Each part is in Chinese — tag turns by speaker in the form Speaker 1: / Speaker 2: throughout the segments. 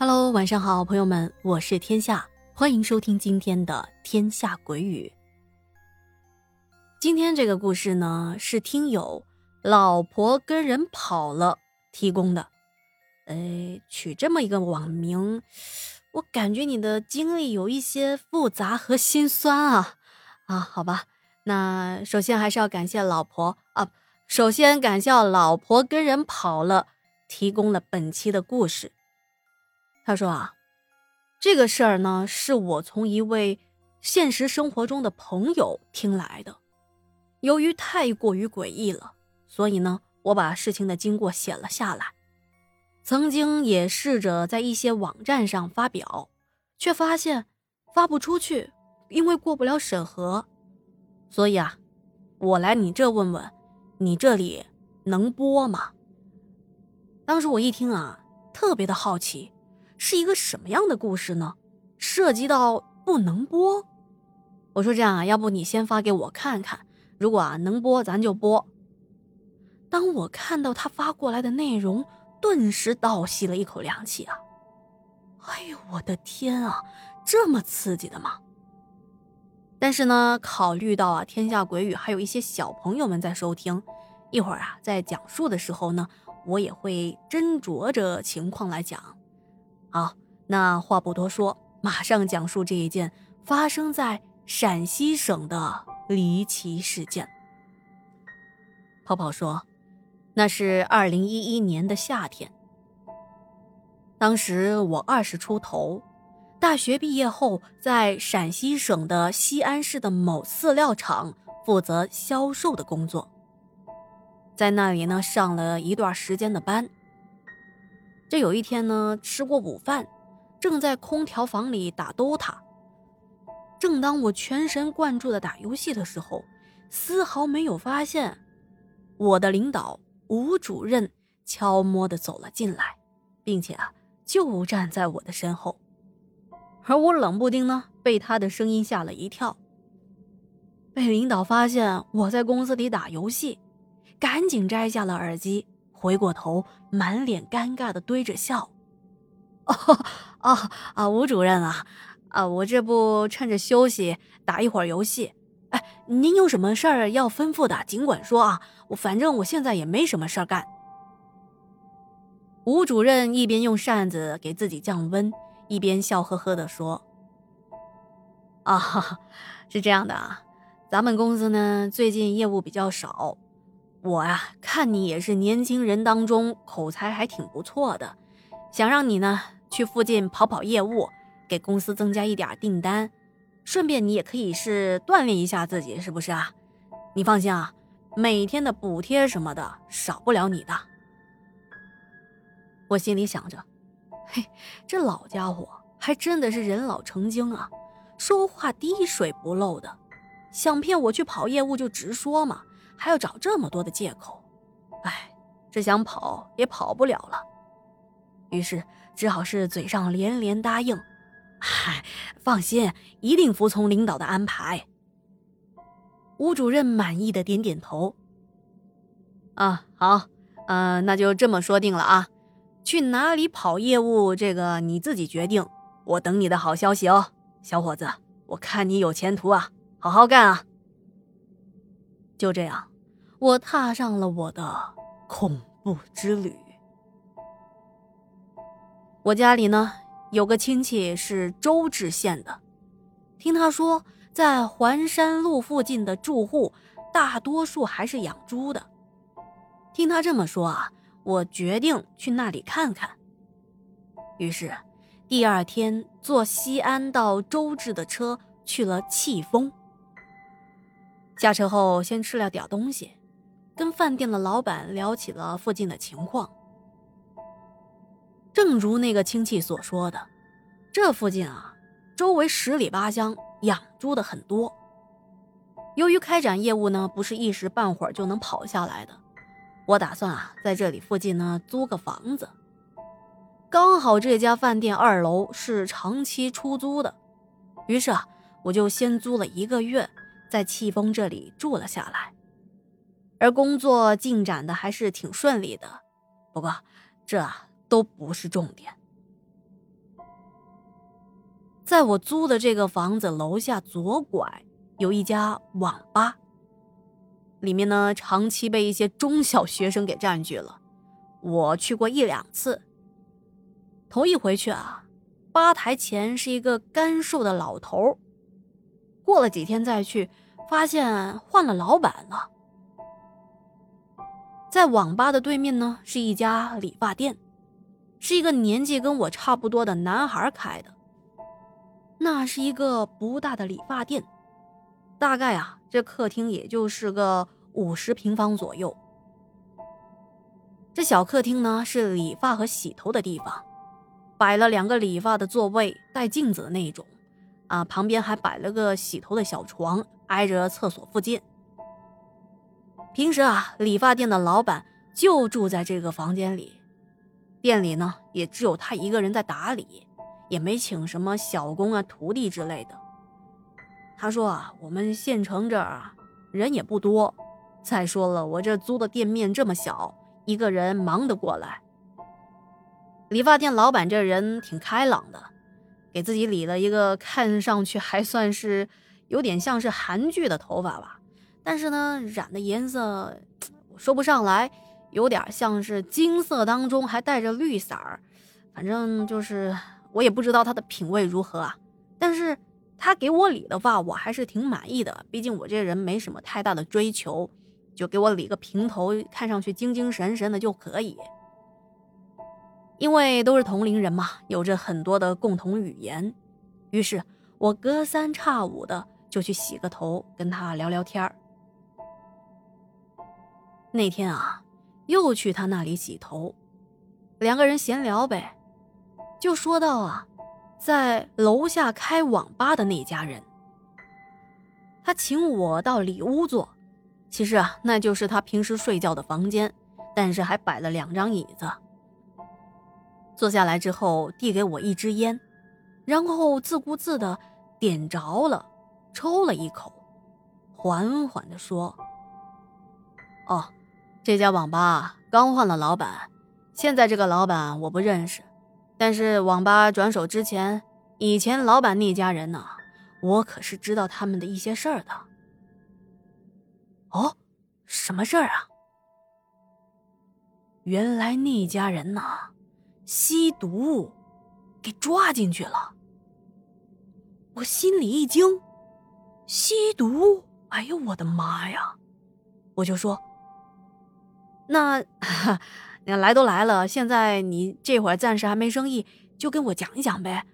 Speaker 1: Hello，晚上好，朋友们，我是天下，欢迎收听今天的《天下鬼语》。今天这个故事呢，是听友老婆跟人跑了提供的。哎，取这么一个网名，我感觉你的经历有一些复杂和心酸啊啊，好吧，那首先还是要感谢老婆啊，首先感谢老婆跟人跑了提供了本期的故事。他说啊，这个事儿呢，是我从一位现实生活中的朋友听来的。由于太过于诡异了，所以呢，我把事情的经过写了下来。曾经也试着在一些网站上发表，却发现发不出去，因为过不了审核。所以啊，我来你这问问，你这里能播吗？当时我一听啊，特别的好奇。是一个什么样的故事呢？涉及到不能播，我说这样啊，要不你先发给我看看，如果啊能播，咱就播。当我看到他发过来的内容，顿时倒吸了一口凉气啊！哎呦，我的天啊，这么刺激的吗？但是呢，考虑到啊，天下鬼语还有一些小朋友们在收听，一会儿啊在讲述的时候呢，我也会斟酌着情况来讲。好，那话不多说，马上讲述这一件发生在陕西省的离奇事件。泡泡说，那是二零一一年的夏天，当时我二十出头，大学毕业后在陕西省的西安市的某饲料厂负责销售的工作，在那里呢上了一段时间的班。这有一天呢，吃过午饭，正在空调房里打 DOTA。正当我全神贯注的打游戏的时候，丝毫没有发现我的领导吴主任悄摸的走了进来，并且啊，就站在我的身后。而我冷不丁呢，被他的声音吓了一跳。被领导发现我在公司里打游戏，赶紧摘下了耳机。回过头，满脸尴尬的堆着笑。哦哦啊，吴主任啊，啊，我这不趁着休息打一会儿游戏。哎，您有什么事儿要吩咐的，尽管说啊。我反正我现在也没什么事儿干。吴主任一边用扇子给自己降温，一边笑呵呵的说：“啊，是这样的啊，咱们公司呢最近业务比较少。”我呀，看你也是年轻人当中口才还挺不错的，想让你呢去附近跑跑业务，给公司增加一点订单，顺便你也可以是锻炼一下自己，是不是啊？你放心啊，每天的补贴什么的少不了你的。我心里想着，嘿，这老家伙还真的是人老成精啊，说话滴水不漏的，想骗我去跑业务就直说嘛。还要找这么多的借口，哎，这想跑也跑不了了。于是只好是嘴上连连答应：“嗨，放心，一定服从领导的安排。”吴主任满意的点点头：“啊，好，嗯，那就这么说定了啊。去哪里跑业务，这个你自己决定。我等你的好消息哦，小伙子，我看你有前途啊，好好干啊。”就这样，我踏上了我的恐怖之旅。我家里呢有个亲戚是周至县的，听他说，在环山路附近的住户大多数还是养猪的。听他这么说啊，我决定去那里看看。于是，第二天坐西安到周至的车去了庆丰。下车后，先吃了点东西，跟饭店的老板聊起了附近的情况。正如那个亲戚所说的，这附近啊，周围十里八乡养猪的很多。由于开展业务呢，不是一时半会儿就能跑下来的，我打算啊，在这里附近呢租个房子。刚好这家饭店二楼是长期出租的，于是啊，我就先租了一个月。在气风这里住了下来，而工作进展的还是挺顺利的。不过，这都不是重点。在我租的这个房子楼下左拐有一家网吧，里面呢长期被一些中小学生给占据了。我去过一两次，头一回去啊，吧台前是一个干瘦的老头。过了几天再去，发现换了老板了。在网吧的对面呢，是一家理发店，是一个年纪跟我差不多的男孩开的。那是一个不大的理发店，大概啊，这客厅也就是个五十平方左右。这小客厅呢，是理发和洗头的地方，摆了两个理发的座位，带镜子的那种，啊，旁边还摆了个洗头的小床，挨着厕所附近。平时啊，理发店的老板就住在这个房间里，店里呢，也只有他一个人在打理。也没请什么小工啊、徒弟之类的。他说啊，我们县城这儿啊人也不多，再说了，我这租的店面这么小，一个人忙得过来。理发店老板这人挺开朗的，给自己理了一个看上去还算是有点像是韩剧的头发吧，但是呢，染的颜色我说不上来，有点像是金色当中还带着绿色儿，反正就是。我也不知道他的品味如何啊，但是他给我理的话，我还是挺满意的。毕竟我这人没什么太大的追求，就给我理个平头，看上去精精神神的就可以。因为都是同龄人嘛，有着很多的共同语言，于是我隔三差五的就去洗个头，跟他聊聊天那天啊，又去他那里洗头，两个人闲聊呗。就说到啊，在楼下开网吧的那家人，他请我到里屋坐。其实啊，那就是他平时睡觉的房间，但是还摆了两张椅子。坐下来之后，递给我一支烟，然后自顾自的点着了，抽了一口，缓缓的说：“哦，这家网吧刚换了老板，现在这个老板我不认识。”但是网吧转手之前，以前老板那家人呢，我可是知道他们的一些事儿的。哦，什么事儿啊？原来那家人呢，吸毒，给抓进去了。我心里一惊，吸毒？哎呦我的妈呀！我就说，那。你来都来了，现在你这会儿暂时还没生意，就跟我讲一讲呗。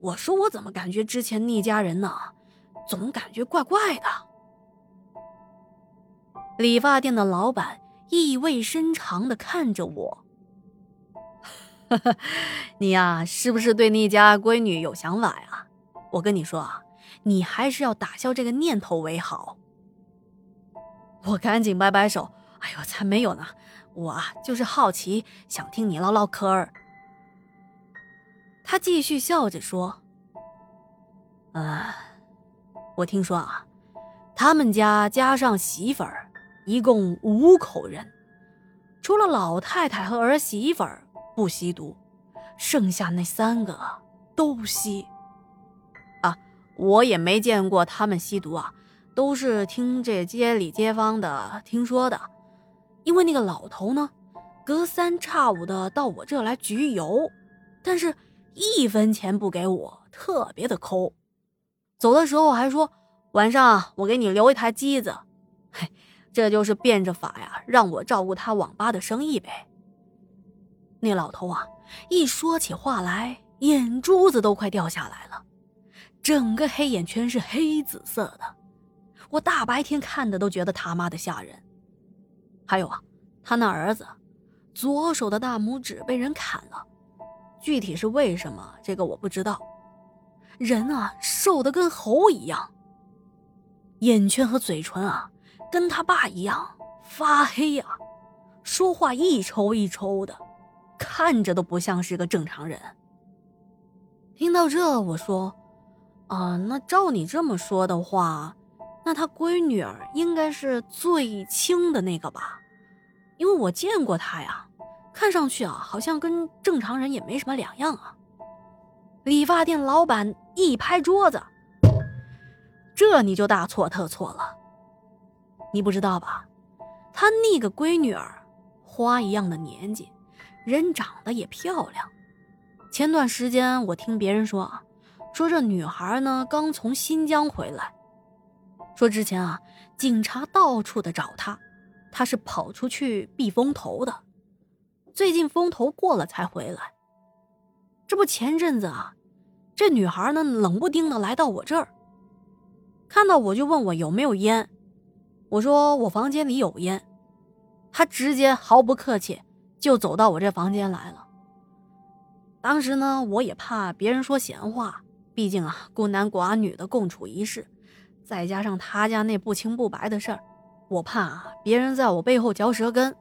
Speaker 1: 我说我怎么感觉之前那家人呢，总感觉怪怪的。理发店的老板意味深长的看着我，你呀，是不是对那家闺女有想法呀？我跟你说啊，你还是要打消这个念头为好。我赶紧摆摆手，哎呦，才没有呢。我啊，就是好奇，想听你唠唠嗑儿。他继续笑着说：“啊，我听说啊，他们家加上媳妇儿，一共五口人，除了老太太和儿媳妇儿不吸毒，剩下那三个都吸。啊，我也没见过他们吸毒啊，都是听这街里街坊的听说的。”因为那个老头呢，隔三差五的到我这来焗油，但是一分钱不给我，特别的抠。走的时候还说晚上我给你留一台机子，嘿，这就是变着法呀，让我照顾他网吧的生意呗。那老头啊，一说起话来，眼珠子都快掉下来了，整个黑眼圈是黑紫色的，我大白天看的都觉得他妈的吓人。还有啊，他那儿子左手的大拇指被人砍了，具体是为什么，这个我不知道。人啊，瘦的跟猴一样，眼圈和嘴唇啊，跟他爸一样发黑呀，说话一抽一抽的，看着都不像是个正常人。听到这，我说：“啊，那照你这么说的话。”那他闺女儿应该是最轻的那个吧，因为我见过他呀，看上去啊，好像跟正常人也没什么两样啊。理发店老板一拍桌子：“这你就大错特错了！你不知道吧？他那个闺女儿，花一样的年纪，人长得也漂亮。前段时间我听别人说啊，说这女孩呢刚从新疆回来，说之前啊警察到处的找她，她是跑出去避风头的，最近风头过了才回来。这不前阵子啊，这女孩呢冷不丁的来到我这儿，看到我就问我有没有烟。”我说我房间里有烟，他直接毫不客气就走到我这房间来了。当时呢，我也怕别人说闲话，毕竟啊，孤男寡女的共处一室，再加上他家那不清不白的事儿，我怕啊别人在我背后嚼舌根，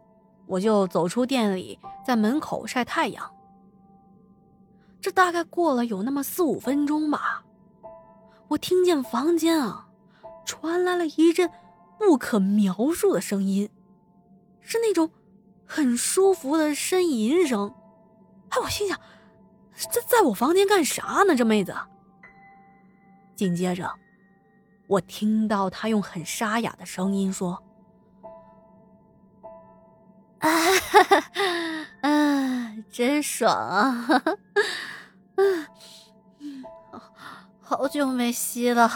Speaker 1: 我就走出店里，在门口晒太阳。这大概过了有那么四五分钟吧，我听见房间啊传来了一阵。不可描述的声音，是那种很舒服的呻吟声。哎，我心想，这在我房间干啥呢？这妹子。紧接着，我听到她用很沙哑的声音说：“啊，啊，真爽啊！嗯，好久没吸了。”